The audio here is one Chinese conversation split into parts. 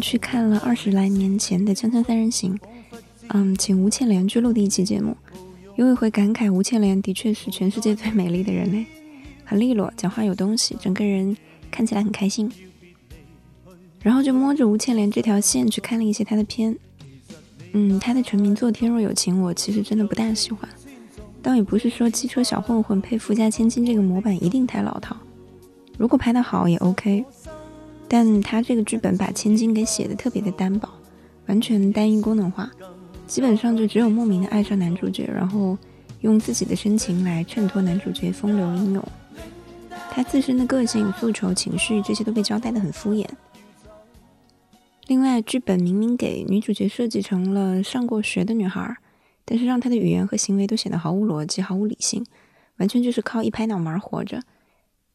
去看了二十来年前的《锵锵三人行》，嗯，请吴倩莲去录的一期节目，有一回感慨吴倩莲的确是全世界最美丽的人类，很利落，讲话有东西，整个人看起来很开心。然后就摸着吴倩莲这条线去看了一些她的片，嗯，她的成名作《天若有情》，我其实真的不大喜欢。倒也不是说机车小混混配富家千金这个模板一定太老套，如果拍得好也 OK。但他这个剧本把千金给写的特别的单薄，完全单一功能化，基本上就只有莫名的爱上男主角，然后用自己的深情来衬托男主角风流英勇。他自身的个性、复仇、情绪这些都被交代的很敷衍。另外，剧本明明给女主角设计成了上过学的女孩，但是让她的语言和行为都显得毫无逻辑、毫无理性，完全就是靠一拍脑门活着，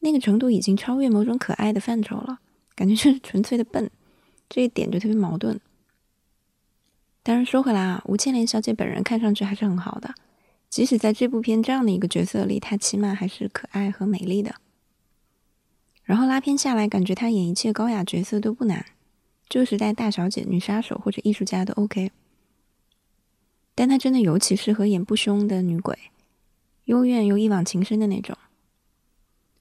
那个程度已经超越某种可爱的范畴了。感觉就是纯粹的笨，这一点就特别矛盾。当然说回来啊，吴倩莲小姐本人看上去还是很好的，即使在这部片这样的一个角色里，她起码还是可爱和美丽的。然后拉片下来，感觉她演一切高雅角色都不难，旧时代大小姐、女杀手或者艺术家都 OK。但她真的尤其适合演不凶的女鬼，幽怨又一往情深的那种。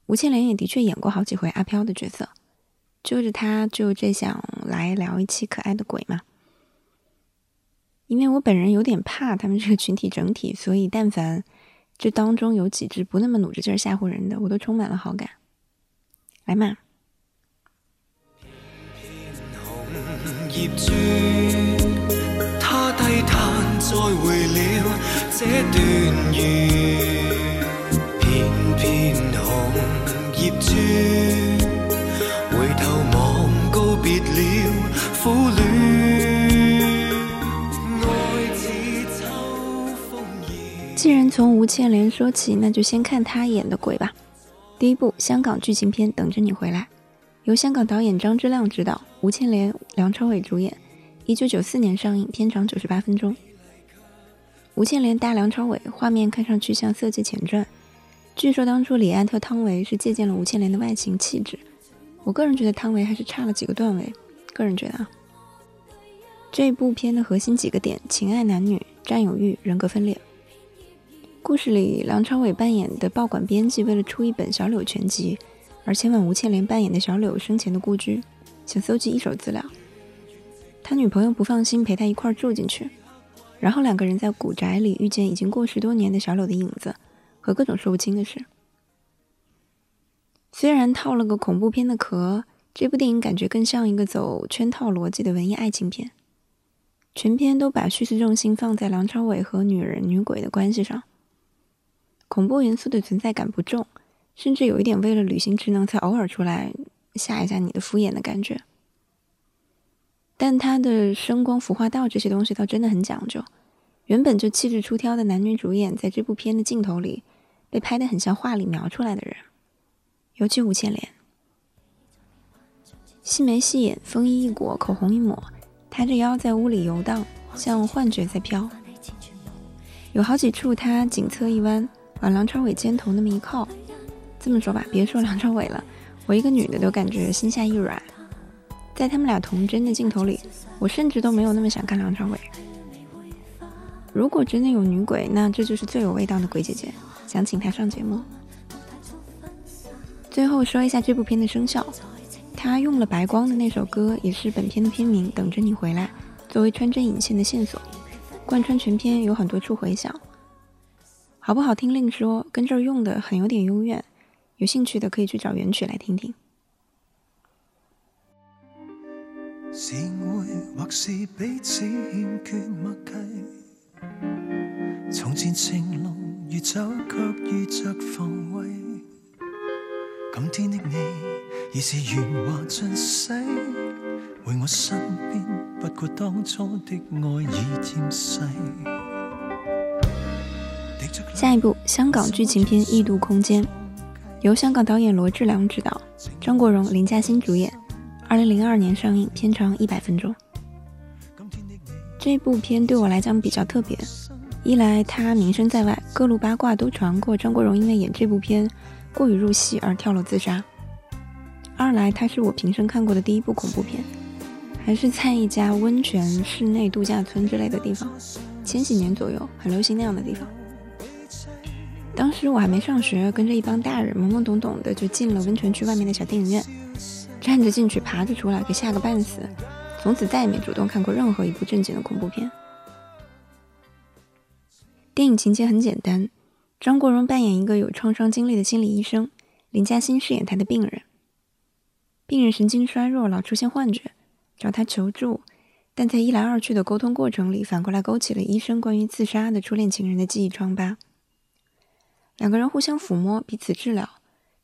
吴倩莲也的确演过好几回阿飘的角色。就是他，就这想来聊一期可爱的鬼嘛。因为我本人有点怕他们这个群体整体，所以但凡这当中有几只不那么努着劲儿吓唬人的，我都充满了好感。来嘛。叶转，他低叹，再回了这段缘。片片红叶转既然从吴倩莲说起，那就先看她演的鬼吧。第一部香港剧情片《等着你回来》，由香港导演张之亮执导，吴倩莲、梁朝伟主演，一九九四年上映，片长九十八分钟。吴倩莲搭梁朝伟，画面看上去像《色戒前传》。据说当初李安特汤唯是借鉴了吴倩莲的外形气质，我个人觉得汤唯还是差了几个段位。个人觉得啊，这部片的核心几个点：情爱男女、占有欲、人格分裂。故事里，梁朝伟扮演的报馆编辑为了出一本小柳全集，而前往吴倩莲扮演的小柳生前的故居，想搜集一手资料。他女朋友不放心陪他一块住进去，然后两个人在古宅里遇见已经过十多年的小柳的影子和各种说不清的事。虽然套了个恐怖片的壳，这部电影感觉更像一个走圈套逻辑的文艺爱情片，全片都把叙事重心放在梁朝伟和女人女鬼的关系上。恐怖元素的存在感不重，甚至有一点为了履行职能才偶尔出来吓一下你的敷衍的感觉。但他的声光服化道这些东西倒真的很讲究。原本就气质出挑的男女主演，在这部片的镜头里被拍得很像画里描出来的人，尤其吴倩莲，细眉细眼，风衣一裹，口红一抹，抬着腰在屋里游荡，像幻觉在飘。有好几处他颈侧一弯。往梁朝伟肩头那么一靠，这么说吧，别说梁朝伟了，我一个女的都感觉心下一软。在他们俩童真的镜头里，我甚至都没有那么想看梁朝伟。如果真的有女鬼，那这就是最有味道的鬼姐姐，想请她上节目。最后说一下这部片的声效，他用了白光的那首歌，也是本片的片名《等着你回来》，作为穿针引线的线索，贯穿全片，有很多处回响。好不好听另说，跟这儿用的很有点幽怨，有兴趣的可以去找原曲来听听。从前情浓越走却越着防卫。今天的你已是圆滑尽死，回我身边，不过当初的爱已渐逝。下一部香港剧情片《异度空间》，由香港导演罗志良执导，张国荣、林嘉欣主演，二零零二年上映，片长一百分钟。这部片对我来讲比较特别，一来他名声在外，各路八卦都传过张国荣因为演这部片过于入戏而跳楼自杀；二来它是我平生看过的第一部恐怖片，还是在一家温泉室内度假村之类的地方，千禧年左右很流行那样的地方。当时我还没上学，跟着一帮大人懵懵懂懂的就进了温泉区外面的小电影院，站着进去，爬着出来，给吓个半死。从此再也没主动看过任何一部正经的恐怖片。电影情节很简单，张国荣扮演一个有创伤经历的心理医生，林嘉欣饰演他的病人。病人神经衰弱，老出现幻觉，找他求助，但在一来二去的沟通过程里，反过来勾起了医生关于自杀的初恋情人的记忆疮疤。两个人互相抚摸，彼此治疗，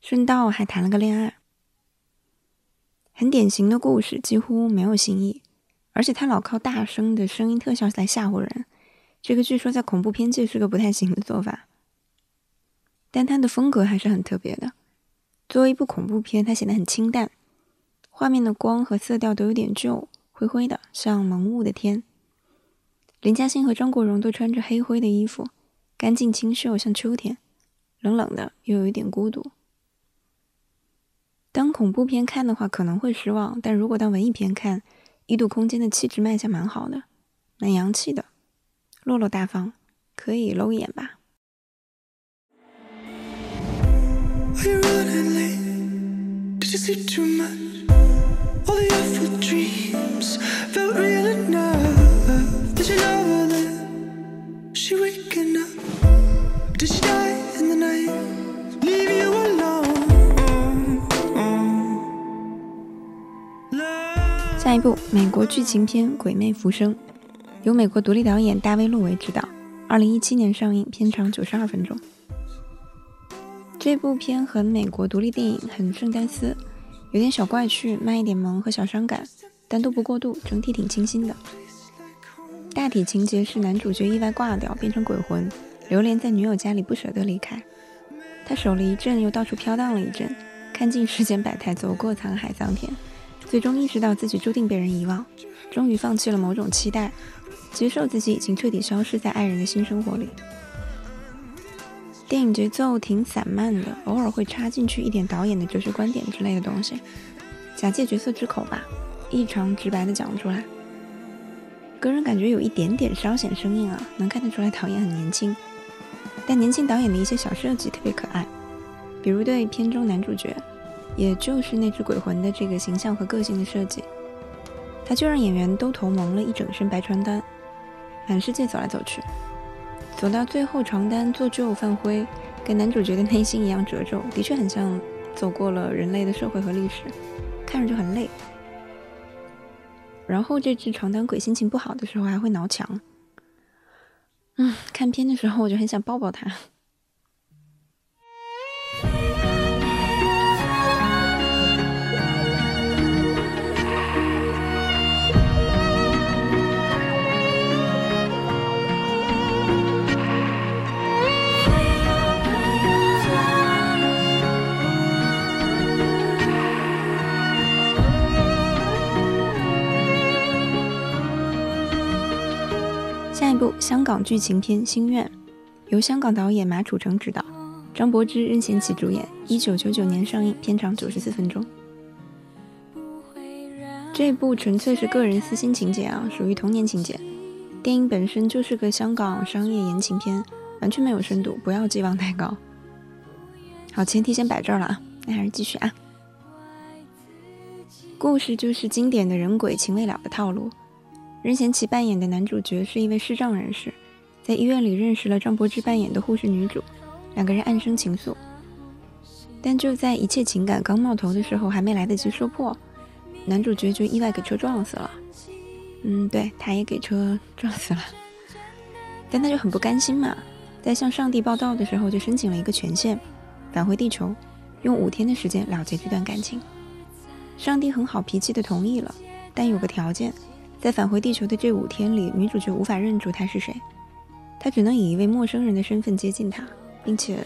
顺道还谈了个恋爱。很典型的故事，几乎没有新意，而且他老靠大声的声音特效来吓唬人。这个据说在恐怖片界是个不太行的做法，但它的风格还是很特别的。作为一部恐怖片，它显得很清淡，画面的光和色调都有点旧，灰灰的，像蒙雾的天。林嘉欣和张国荣都穿着黑灰的衣服，干净清秀，像秋天，冷冷的，又有一点孤独。当恐怖片看的话可能会失望，但如果当文艺片看，《异度空间》的气质卖相蛮好的，蛮洋气的。落落大方，可以搂一眼吧。下一部美国剧情片《鬼魅浮生》。由美国独立导演大卫·路维执导，二零一七年上映，片长九十二分钟。这部片和美国独立电影很圣丹斯，有点小怪趣，慢一点萌和小伤感，但都不过度，整体挺清新的。大体情节是男主角意外挂掉，变成鬼魂，流连在女友家里，不舍得离开。他守了一阵，又到处飘荡了一阵，看尽世间百态，走过沧海桑田，最终意识到自己注定被人遗忘，终于放弃了某种期待。接受自己已经彻底消失在爱人的新生活里。电影节奏挺散漫的，偶尔会插进去一点导演的哲学观点之类的东西，假借角色之口吧，异常直白的讲出来。个人感觉有一点点稍显生硬啊，能看得出来导演很年轻，但年轻导演的一些小设计特别可爱，比如对片中男主角，也就是那只鬼魂的这个形象和个性的设计，他就让演员都头蒙了一整身白传单。满世界走来走去，走到最后，床单做旧泛灰，跟男主角的内心一样褶皱，的确很像走过了人类的社会和历史，看着就很累。然后这只床单鬼心情不好的时候还会挠墙，嗯，看片的时候我就很想抱抱它。港剧情片《心愿》，由香港导演马楚成执导，张柏芝、任贤齐主演，一九九九年上映，片长九十四分钟。这部纯粹是个人私心情节啊，属于童年情节。电影本身就是个香港商业言情片，完全没有深度，不要寄望太高。好，前提先摆这儿了啊，那还是继续啊。故事就是经典的人鬼情未了的套路。任贤齐扮演的男主角是一位视障人士，在医院里认识了张柏芝扮演的护士女主，两个人暗生情愫。但就在一切情感刚冒头的时候，还没来得及说破，男主角就意外给车撞死了。嗯，对，他也给车 撞死了。但他就很不甘心嘛，在向上帝报道的时候，就申请了一个权限，返回地球，用五天的时间了结这段感情。上帝很好脾气的同意了，但有个条件。在返回地球的这五天里，女主角无法认出他是谁，她只能以一位陌生人的身份接近他，并且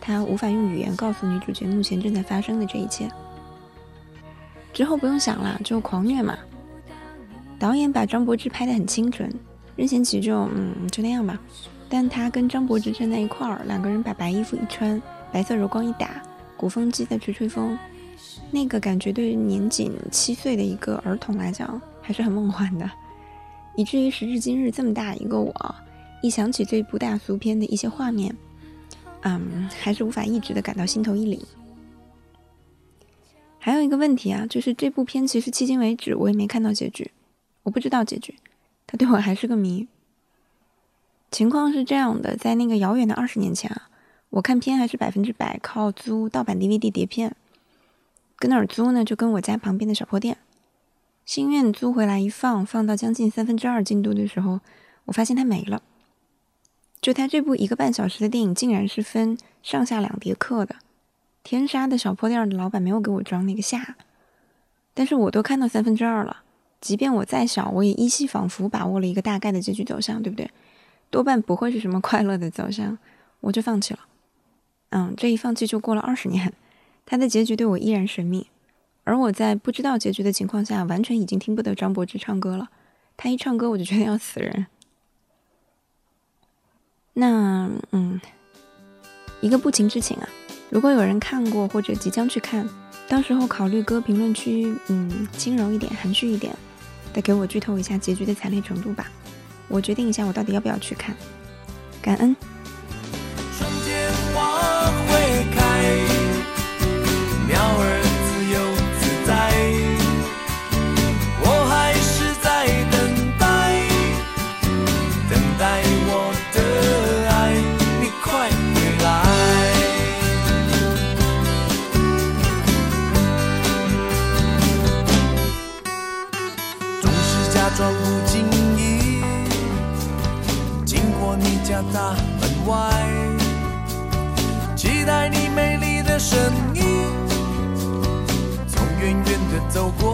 他无法用语言告诉女主角目前正在发生的这一切。之后不用想了，就狂虐嘛。导演把张柏芝拍得很清纯，任贤齐就嗯就那样吧。但他跟张柏芝站在一块儿，两个人把白衣服一穿，白色柔光一打，鼓风机在吹吹风，那个感觉对于年仅七岁的一个儿童来讲还是很梦幻的，以至于时至今日这么大一个我，一想起这部大俗片的一些画面，嗯，还是无法抑制的感到心头一凛。还有一个问题啊，就是这部片其实迄今为止我也没看到结局，我不知道结局，它对我还是个谜。情况是这样的，在那个遥远的二十年前啊，我看片还是百分之百靠租盗版 DVD 碟片。跟哪儿租呢？就跟我家旁边的小破店。心愿租回来一放，放到将近三分之二进度的时候，我发现它没了。就它这部一个半小时的电影，竟然是分上下两节课的。天杀的小破店的老板没有给我装那个下，但是我都看到三分之二了。即便我再小，我也依稀仿佛把握了一个大概的结局走向，对不对？多半不会是什么快乐的走向，我就放弃了。嗯，这一放弃就过了二十年，他的结局对我依然神秘。而我在不知道结局的情况下，完全已经听不得张柏芝唱歌了。他一唱歌，我就觉得要死人。那，嗯，一个不情之请啊。如果有人看过或者即将去看，到时候考虑搁评论区，嗯，轻柔一点、含蓄一点，再给我剧透一下结局的惨烈程度吧。我决定一下，我到底要不要去看。感恩。走过来。